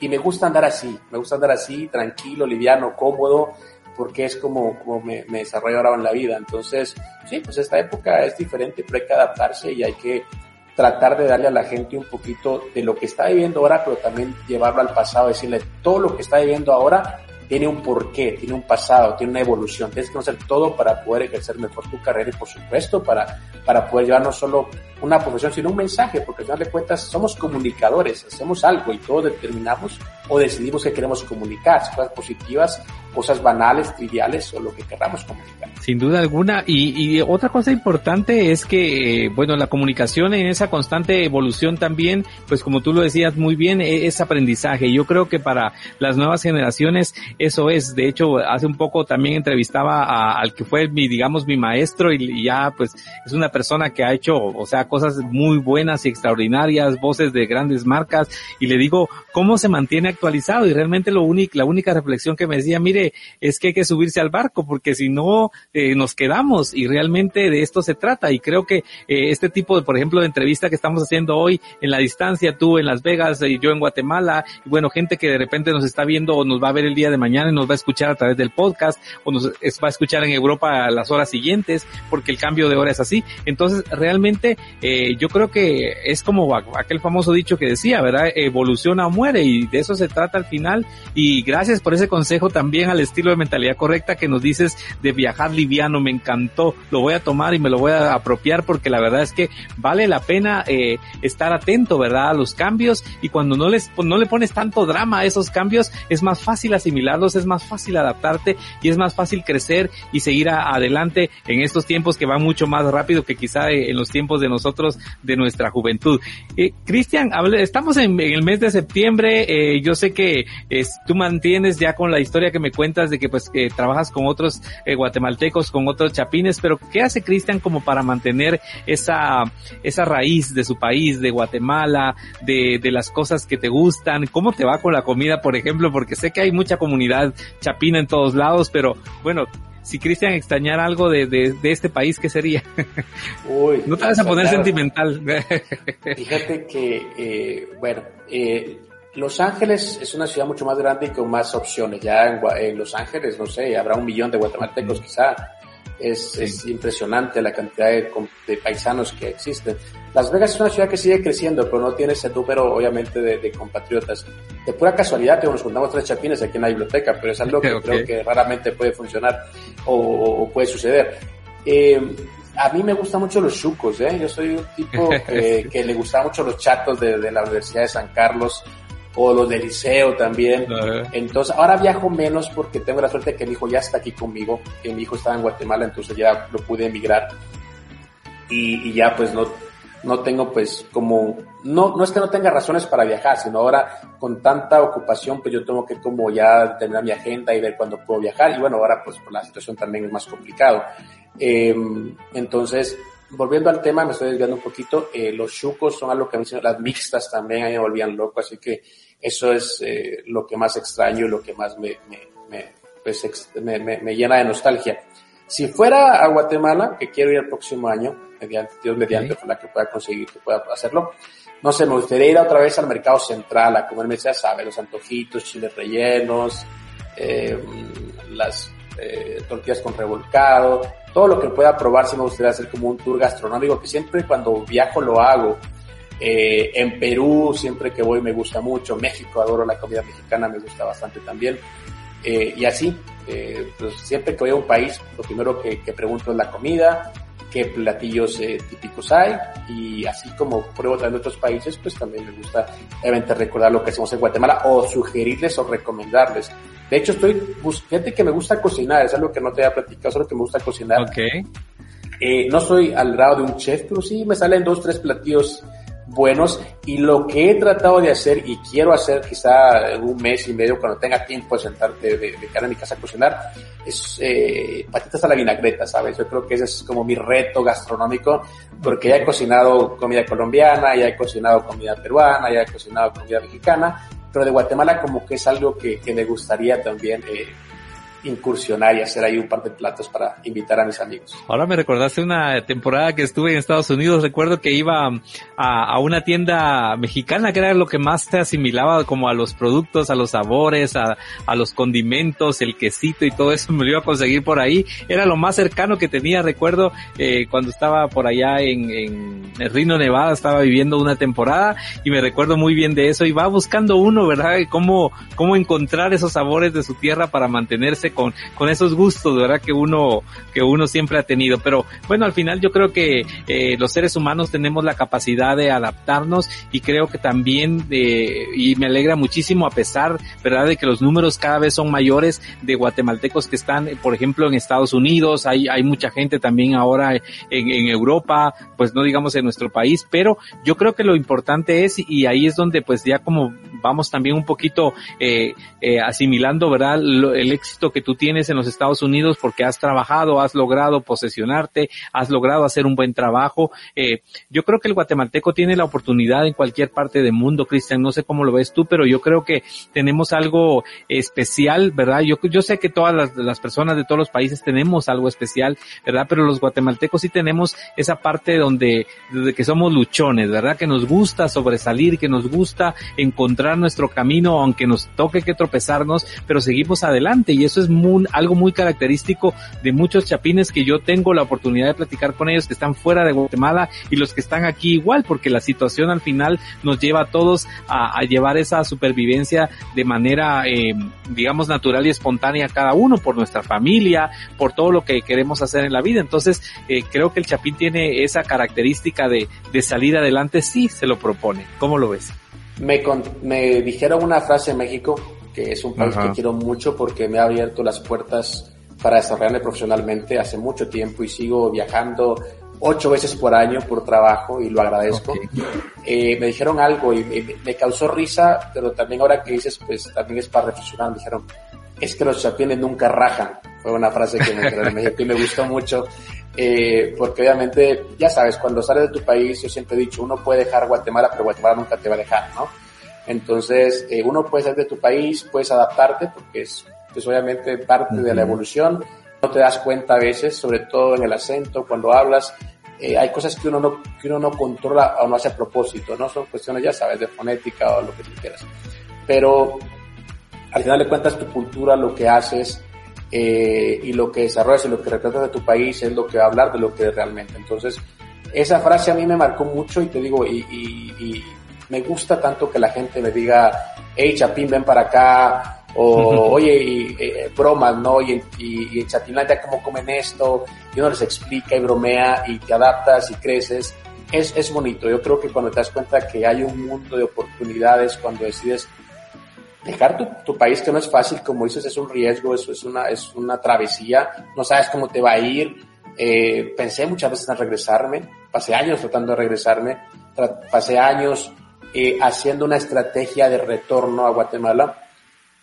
Y me gusta andar así, me gusta andar así, tranquilo, liviano, cómodo, porque es como, como me, me, desarrollo ahora en la vida. Entonces, sí, pues esta época es diferente, pero hay que adaptarse y hay que tratar de darle a la gente un poquito de lo que está viviendo ahora, pero también llevarlo al pasado, decirle todo lo que está viviendo ahora tiene un porqué, tiene un pasado, tiene una evolución. Tienes que conocer todo para poder ejercer mejor tu carrera y por supuesto para, para poder llevar no solo una profesión, sino un mensaje, porque al final de cuentas somos comunicadores, hacemos algo y todos determinamos o decidimos que queremos comunicar, cosas positivas, cosas banales, triviales o lo que queramos comunicar. Sin duda alguna. Y, otra cosa importante es que, eh, bueno, la comunicación en esa constante evolución también, pues como tú lo decías muy bien, e, es aprendizaje. Yo creo que para las nuevas generaciones eso es. De hecho, hace un poco también entrevistaba a, al que fue mi, digamos, mi maestro y ya pues es una persona que ha hecho, o sea, cosas muy buenas y extraordinarias, voces de grandes marcas y le digo, ¿cómo se mantiene actualizado? Y realmente lo único, la única reflexión que me decía, mire, es que hay que subirse al barco porque si no eh, nos quedamos y realmente de esto se trata y creo que eh, este tipo de, por ejemplo, de entrevista que estamos haciendo hoy en la distancia, tú en Las Vegas y yo en Guatemala, y bueno, gente que de repente nos está viendo o nos va a ver el día de mañana y nos va a escuchar a través del podcast o nos va a escuchar en Europa a las horas siguientes porque el cambio de hora es así. Entonces, realmente eh, yo creo que es como aquel famoso dicho que decía, ¿verdad? Evoluciona o muere y de eso se trata al final. Y gracias por ese consejo también al estilo de mentalidad correcta que nos dices de viajar liviano, me encantó, lo voy a tomar y me lo voy a apropiar porque la verdad es que vale la pena eh, estar atento, ¿verdad? A los cambios y cuando no les no le pones tanto drama a esos cambios es más fácil asimilarlos, es más fácil adaptarte y es más fácil crecer y seguir adelante en estos tiempos que van mucho más rápido que quizá en los tiempos de nosotros de nuestra juventud. Eh, Cristian, estamos en, el mes de septiembre, eh, yo sé que es, tú mantienes ya con la historia que me cuentas de que pues que trabajas con otros eh, guatemaltecos, con otros chapines, pero ¿qué hace Cristian como para mantener esa, esa raíz de su país, de Guatemala, de, de las cosas que te gustan? ¿Cómo te va con la comida, por ejemplo? Porque sé que hay mucha comunidad chapina en todos lados, pero bueno, si Cristian extrañara algo de, de, de, este país, ¿qué sería? [LAUGHS] Uy, no te vas a poner claro. sentimental. [LAUGHS] Fíjate que, eh, bueno, eh, Los Ángeles es una ciudad mucho más grande y con más opciones. Ya en, en Los Ángeles, no sé, habrá un millón de guatemaltecos quizá. Es, sí. es, impresionante la cantidad de, de, paisanos que existen. Las Vegas es una ciudad que sigue creciendo, pero no tiene ese número, obviamente, de, de compatriotas. De pura casualidad, que nos juntamos tres chapines aquí en la biblioteca, pero es algo que [LAUGHS] okay. creo que raramente puede funcionar o, o puede suceder. Eh, a mí me gustan mucho los chucos, ¿eh? Yo soy un tipo [LAUGHS] que, que le gustan mucho los chatos de, de la Universidad de San Carlos o los de liceo también. Entonces, ahora viajo menos porque tengo la suerte que mi hijo ya está aquí conmigo, que mi hijo estaba en Guatemala, entonces ya lo pude emigrar. Y, y ya pues no, no tengo pues como, no, no es que no tenga razones para viajar, sino ahora con tanta ocupación pues yo tengo que como ya terminar mi agenda y ver cuándo puedo viajar. Y bueno, ahora pues por la situación también es más complicado. Eh, entonces, volviendo al tema, me estoy desviando un poquito, eh, los chucos son algo que me dicen, las mixtas también a mí me volvían loco, así que eso es eh, lo que más extraño y lo que más me, me, me, pues, me, me, llena de nostalgia. Si fuera a Guatemala, que quiero ir el próximo año, mediante, Dios mediante, sí. ojalá que pueda conseguir que pueda hacerlo, no sé, me gustaría ir otra vez al mercado central a comerme, ya sabe, los antojitos, chiles rellenos, eh, las eh, tortillas con revolcado, todo lo que pueda probar, si me gustaría hacer como un tour gastronómico, que siempre cuando viajo lo hago. Eh, en Perú, siempre que voy me gusta mucho. México, adoro la comida mexicana, me gusta bastante también. Eh, y así, eh, pues siempre que voy a un país, lo primero que, que pregunto es la comida, qué platillos eh, típicos hay y así como pruebo también otros países, pues también me gusta obviamente recordar lo que hacemos en Guatemala o sugerirles o recomendarles. De hecho, estoy, fíjate que me gusta cocinar, es algo que no te había platicado, solo que me gusta cocinar. No soy al grado de un chef, pero sí me salen dos, tres platillos buenos y lo que he tratado de hacer y quiero hacer quizá en un mes y medio cuando tenga tiempo de sentarte de, de cara a mi casa a cocinar es eh, patitas a la vinagreta, ¿sabes? Yo creo que ese es como mi reto gastronómico porque ya he cocinado comida colombiana, ya he cocinado comida peruana, ya he cocinado comida mexicana, pero de Guatemala como que es algo que, que me gustaría también eh, incursionar y hacer ahí un par de platos para invitar a mis amigos. Ahora me recordaste una temporada que estuve en Estados Unidos, recuerdo que iba a, una tienda mexicana que era lo que más te asimilaba como a los productos, a los sabores, a, a los condimentos, el quesito y todo eso [LAUGHS] me lo iba a conseguir por ahí. Era lo más cercano que tenía, recuerdo eh, cuando estaba por allá en, en el Rino Nevada, estaba viviendo una temporada y me recuerdo muy bien de eso y va buscando uno, ¿verdad? Cómo, cómo encontrar esos sabores de su tierra para mantenerse con, con esos gustos, ¿verdad? Que uno, que uno siempre ha tenido. Pero bueno, al final yo creo que eh, los seres humanos tenemos la capacidad de adaptarnos y creo que también, y me alegra muchísimo a pesar, ¿verdad? De que los números cada vez son mayores de guatemaltecos que están, por ejemplo, en Estados Unidos, hay, hay mucha gente también ahora en, en Europa, pues no digamos en nuestro país, pero yo creo que lo importante es, y ahí es donde pues ya como vamos también un poquito eh, eh, asimilando, ¿verdad? Lo, el éxito que tú tienes en los Estados Unidos porque has trabajado, has logrado posesionarte, has logrado hacer un buen trabajo. Eh, yo creo que el guatemalteco tiene la oportunidad en cualquier parte del mundo, Cristian, no sé cómo lo ves tú, pero yo creo que tenemos algo especial, ¿verdad? Yo, yo sé que todas las, las personas de todos los países tenemos algo especial, ¿verdad? Pero los guatemaltecos sí tenemos esa parte donde, desde que somos luchones, ¿verdad? Que nos gusta sobresalir, que nos gusta encontrar nuestro camino, aunque nos toque que tropezarnos, pero seguimos adelante y eso es muy, algo muy característico de muchos chapines que yo tengo la oportunidad de platicar con ellos que están fuera de Guatemala y los que están aquí igual, porque la situación al final nos lleva a todos a, llevar esa supervivencia de manera, eh, digamos, natural y espontánea cada uno, por nuestra familia, por todo lo que queremos hacer en la vida. Entonces, eh, creo que el chapín tiene esa característica de, de salir adelante si se lo propone. ¿Cómo lo ves? Me, me dijeron una frase en México que es un país Ajá. que quiero mucho porque me ha abierto las puertas para desarrollarme profesionalmente hace mucho tiempo y sigo viajando ocho veces por año por trabajo y lo agradezco. Okay. Eh, me dijeron algo y me, me, causó risa, pero también ahora que dices, pues también es para reflexionar. Me dijeron, es que los chapines nunca rajan. Fue una frase que me en México y me gustó mucho. Eh, porque obviamente, ya sabes, cuando sales de tu país, yo siempre he dicho, uno puede dejar Guatemala, pero Guatemala nunca te va a dejar, ¿no? Entonces, eh, uno puede salir de tu país, puedes adaptarte, porque es, es obviamente parte uh -huh. de la evolución. No te das cuenta a veces, sobre todo en el acento, cuando hablas, eh, hay cosas que uno, no, que uno no controla o no hace a propósito, ¿no? Son cuestiones, ya sabes, de fonética o lo que tú quieras. Pero al final de cuentas, tu cultura, lo que haces eh, y lo que desarrollas y lo que retratas de tu país es lo que va a hablar de lo que es realmente. Entonces, esa frase a mí me marcó mucho y te digo, y, y, y me gusta tanto que la gente me diga, hey Chapín, ven para acá, o [LAUGHS] oye, y, eh, bromas, ¿no? Y, y, y en Chapinlandia cómo comen esto, y uno les explica y bromea y te adaptas y creces. Es, es bonito, yo creo que cuando te das cuenta que hay un mundo de oportunidades, cuando decides dejar tu, tu país, que no es fácil, como dices, es un riesgo, eso es una, es una travesía, no sabes cómo te va a ir, eh, pensé muchas veces en regresarme, pasé años tratando de regresarme, pasé años eh, haciendo una estrategia de retorno a Guatemala,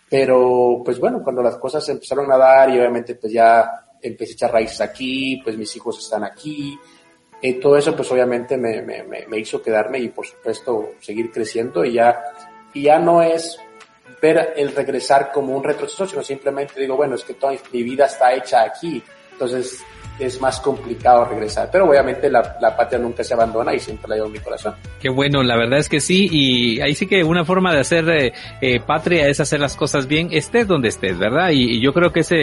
pero pues bueno, cuando las cosas empezaron a dar y obviamente pues ya empecé a echar raíces aquí, pues mis hijos están aquí, eh, todo eso pues obviamente me, me, me, hizo quedarme y por supuesto seguir creciendo y ya, y ya no es ver el regresar como un retroceso, sino simplemente digo, bueno, es que toda mi vida está hecha aquí, entonces es más complicado regresar. Pero obviamente la, patria nunca se abandona y siempre la llevo en mi corazón. Qué bueno, la verdad es que sí, y ahí sí que una forma de hacer eh, eh, patria es hacer las cosas bien, estés donde estés, ¿verdad? Y, yo creo que ese,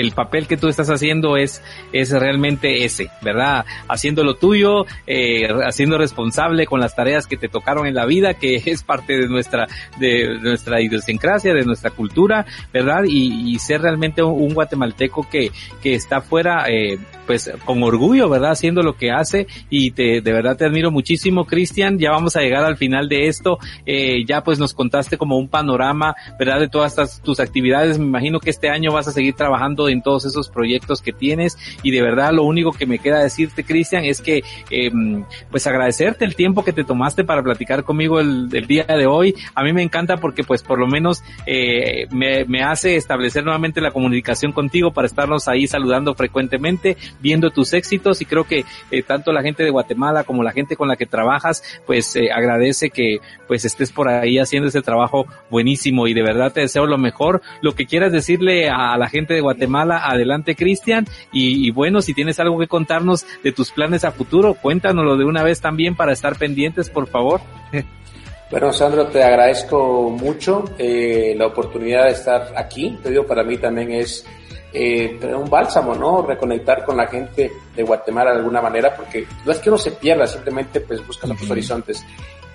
el papel que tú estás haciendo es, es realmente ese, ¿verdad? Haciendo lo tuyo, eh, haciendo responsable con las tareas que te tocaron en la vida, que [LAUGHS] es parte de nuestra, de, nuestra idiosincrasia, de nuestra cultura, ¿verdad? Y, y ser realmente un, un, guatemalteco que, que está fuera, eh, pues con orgullo, ¿verdad? Haciendo lo que hace y te, de verdad te admiro muchísimo, Cristian. Ya vamos a llegar al final de esto. Eh, ya pues nos contaste como un panorama, ¿verdad? De todas estas, tus actividades. Me imagino que este año vas a seguir trabajando en todos esos proyectos que tienes y de verdad lo único que me queda decirte, Cristian, es que eh, pues agradecerte el tiempo que te tomaste para platicar conmigo el, el, día de hoy. A mí me encanta porque pues por lo menos eh, me, me hace establecer nuevamente la comunicación contigo para estarnos ahí saludando frecuentemente viendo tus éxitos y creo que eh, tanto la gente de Guatemala como la gente con la que trabajas, pues eh, agradece que pues estés por ahí haciendo ese trabajo buenísimo y de verdad te deseo lo mejor. Lo que quieras decirle a, la gente de Guatemala, adelante Cristian y, y, bueno, si tienes algo que contarnos de tus planes a futuro, cuéntanoslo de una vez también para estar pendientes, por favor. [LAUGHS] Bueno, Sandro, te agradezco mucho eh, la oportunidad de estar aquí. Te digo, para mí también es eh, un bálsamo, ¿no? Reconectar con la gente de Guatemala de alguna manera, porque no es que uno se pierda, simplemente pues busca otros horizontes.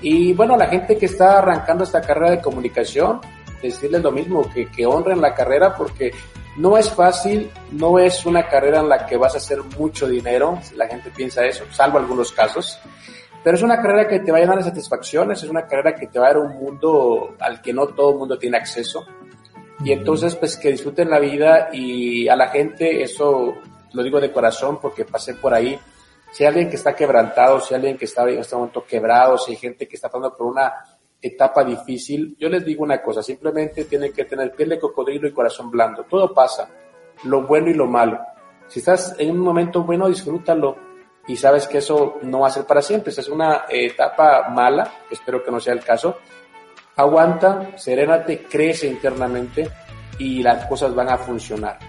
Y bueno, la gente que está arrancando esta carrera de comunicación, decirles lo mismo, que, que honren la carrera porque no es fácil, no es una carrera en la que vas a hacer mucho dinero, la gente piensa eso, salvo algunos casos, pero es una carrera que te va a llenar de satisfacciones, es una carrera que te va a dar un mundo al que no todo el mundo tiene acceso. Y entonces, pues que disfruten la vida y a la gente, eso lo digo de corazón porque pasé por ahí. Si hay alguien que está quebrantado, si hay alguien que está en este momento quebrado, si hay gente que está pasando por una etapa difícil, yo les digo una cosa, simplemente tienen que tener piel de cocodrilo y corazón blando. Todo pasa, lo bueno y lo malo. Si estás en un momento bueno, disfrútalo y sabes que eso no va a ser para siempre. Esta es una etapa mala, espero que no sea el caso, aguanta, serénate, crece internamente y las cosas van a funcionar.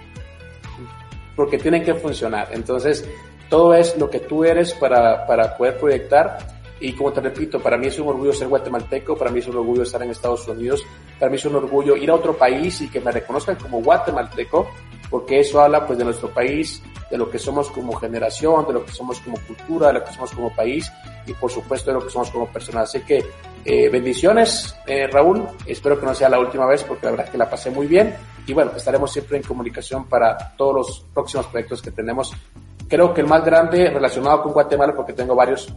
Porque tienen que funcionar. Entonces, todo es lo que tú eres para, para poder proyectar. Y como te repito, para mí es un orgullo ser guatemalteco, para mí es un orgullo estar en Estados Unidos, para mí es un orgullo ir a otro país y que me reconozcan como guatemalteco, porque eso habla pues de nuestro país, de lo que somos como generación, de lo que somos como cultura, de lo que somos como país y por supuesto de lo que somos como personas. Así que eh, bendiciones, eh, Raúl. Espero que no sea la última vez porque la verdad es que la pasé muy bien. Y bueno, estaremos siempre en comunicación para todos los próximos proyectos que tenemos. Creo que el más grande relacionado con Guatemala, porque tengo varios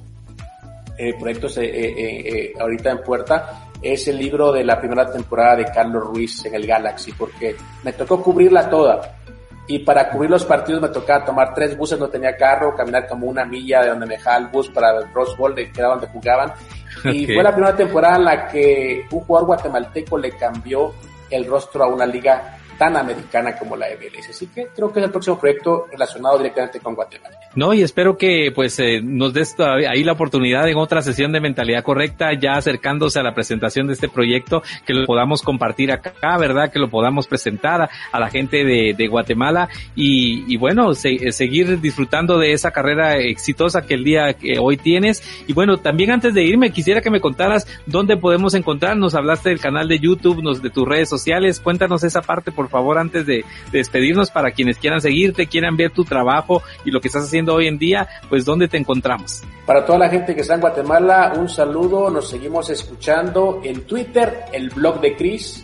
eh, proyectos eh, ahorita en puerta, es el libro de la primera temporada de Carlos Ruiz en el Galaxy, porque me tocó cubrirla toda y para cubrir los partidos me tocaba tomar tres buses, no tenía carro, caminar como una milla de donde me dejaba el bus para el Rose Bowl, de que era donde jugaban. [LAUGHS] Y okay. fue la primera temporada en la que un jugador guatemalteco le cambió el rostro a una liga tan americana como la MLS. Así que creo que es el próximo proyecto relacionado directamente con Guatemala. No, y espero que pues eh, nos des ahí la oportunidad en otra sesión de mentalidad correcta, ya acercándose a la presentación de este proyecto, que lo podamos compartir acá, ¿verdad? Que lo podamos presentar a, a la gente de, de Guatemala y, y bueno, se, seguir disfrutando de esa carrera exitosa que el día que hoy tienes. Y bueno, también antes de irme, quisiera que me contaras dónde podemos encontrar, nos hablaste del canal de YouTube, nos, de tus redes sociales, cuéntanos esa parte, por favor, antes de, de despedirnos para quienes quieran seguirte, quieran ver tu trabajo y lo que estás haciendo hoy en día, pues ¿dónde te encontramos? Para toda la gente que está en Guatemala, un saludo, nos seguimos escuchando en Twitter, el blog de Cris,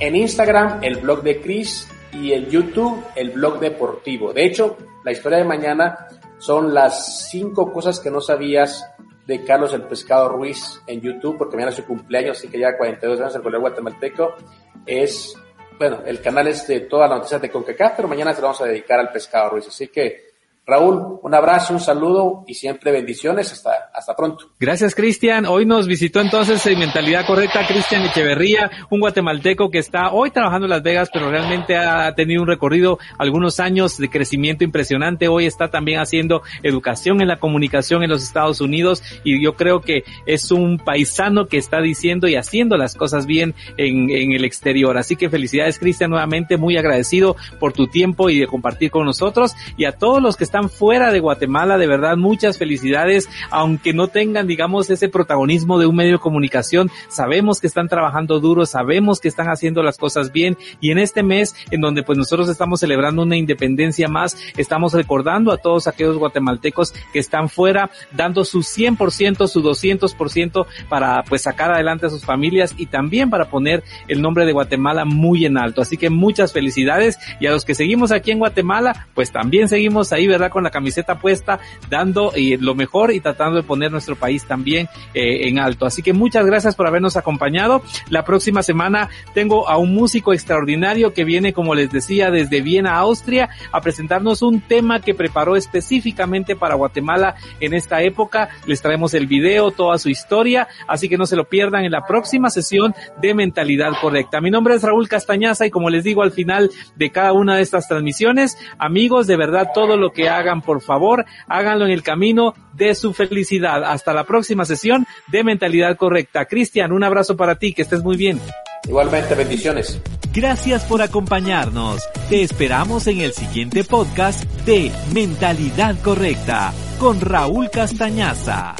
en Instagram, el blog de Cris y en YouTube, el blog deportivo. De hecho, la historia de mañana son las cinco cosas que no sabías de Carlos el Pescado Ruiz en YouTube, porque mañana es su cumpleaños, así que ya 42 años el colegio guatemalteco. Es, bueno, el canal es de todas las noticias de CONCACAF, pero mañana se lo vamos a dedicar al Pescado Ruiz. Así que Raúl, un abrazo, un saludo y siempre bendiciones. Hasta, hasta pronto. Gracias, Cristian. Hoy nos visitó entonces en Mentalidad Correcta Cristian Echeverría, un guatemalteco que está hoy trabajando en Las Vegas, pero realmente ha tenido un recorrido, algunos años de crecimiento impresionante. Hoy está también haciendo educación en la comunicación en los Estados Unidos y yo creo que es un paisano que está diciendo y haciendo las cosas bien en, en el exterior. Así que felicidades, Cristian, nuevamente muy agradecido por tu tiempo y de compartir con nosotros y a todos los que están están fuera de Guatemala, de verdad, muchas felicidades, aunque no tengan, digamos, ese protagonismo de un medio de comunicación, sabemos que están trabajando duro, sabemos que están haciendo las cosas bien y en este mes en donde pues nosotros estamos celebrando una independencia más, estamos recordando a todos aquellos guatemaltecos que están fuera, dando su 100%, su 200% para pues sacar adelante a sus familias y también para poner el nombre de Guatemala muy en alto. Así que muchas felicidades y a los que seguimos aquí en Guatemala, pues también seguimos ahí, ¿verdad? Con la camiseta puesta, dando eh, lo mejor y tratando de poner nuestro país también eh, en alto. Así que muchas gracias por habernos acompañado. La próxima semana tengo a un músico extraordinario que viene, como les decía, desde Viena, Austria, a presentarnos un tema que preparó específicamente para Guatemala en esta época. Les traemos el video, toda su historia, así que no se lo pierdan en la próxima sesión de Mentalidad Correcta. Mi nombre es Raúl Castañaza y como les digo al final de cada una de estas transmisiones, amigos, de verdad todo lo que hagan, por favor, háganlo en el camino de su felicidad. Hasta la próxima sesión de Mentalidad Correcta. Cristian, un abrazo para ti, que estés muy bien. Igualmente, bendiciones. Gracias por acompañarnos. Te esperamos en el siguiente podcast de Mentalidad Correcta con Raúl Castañaza.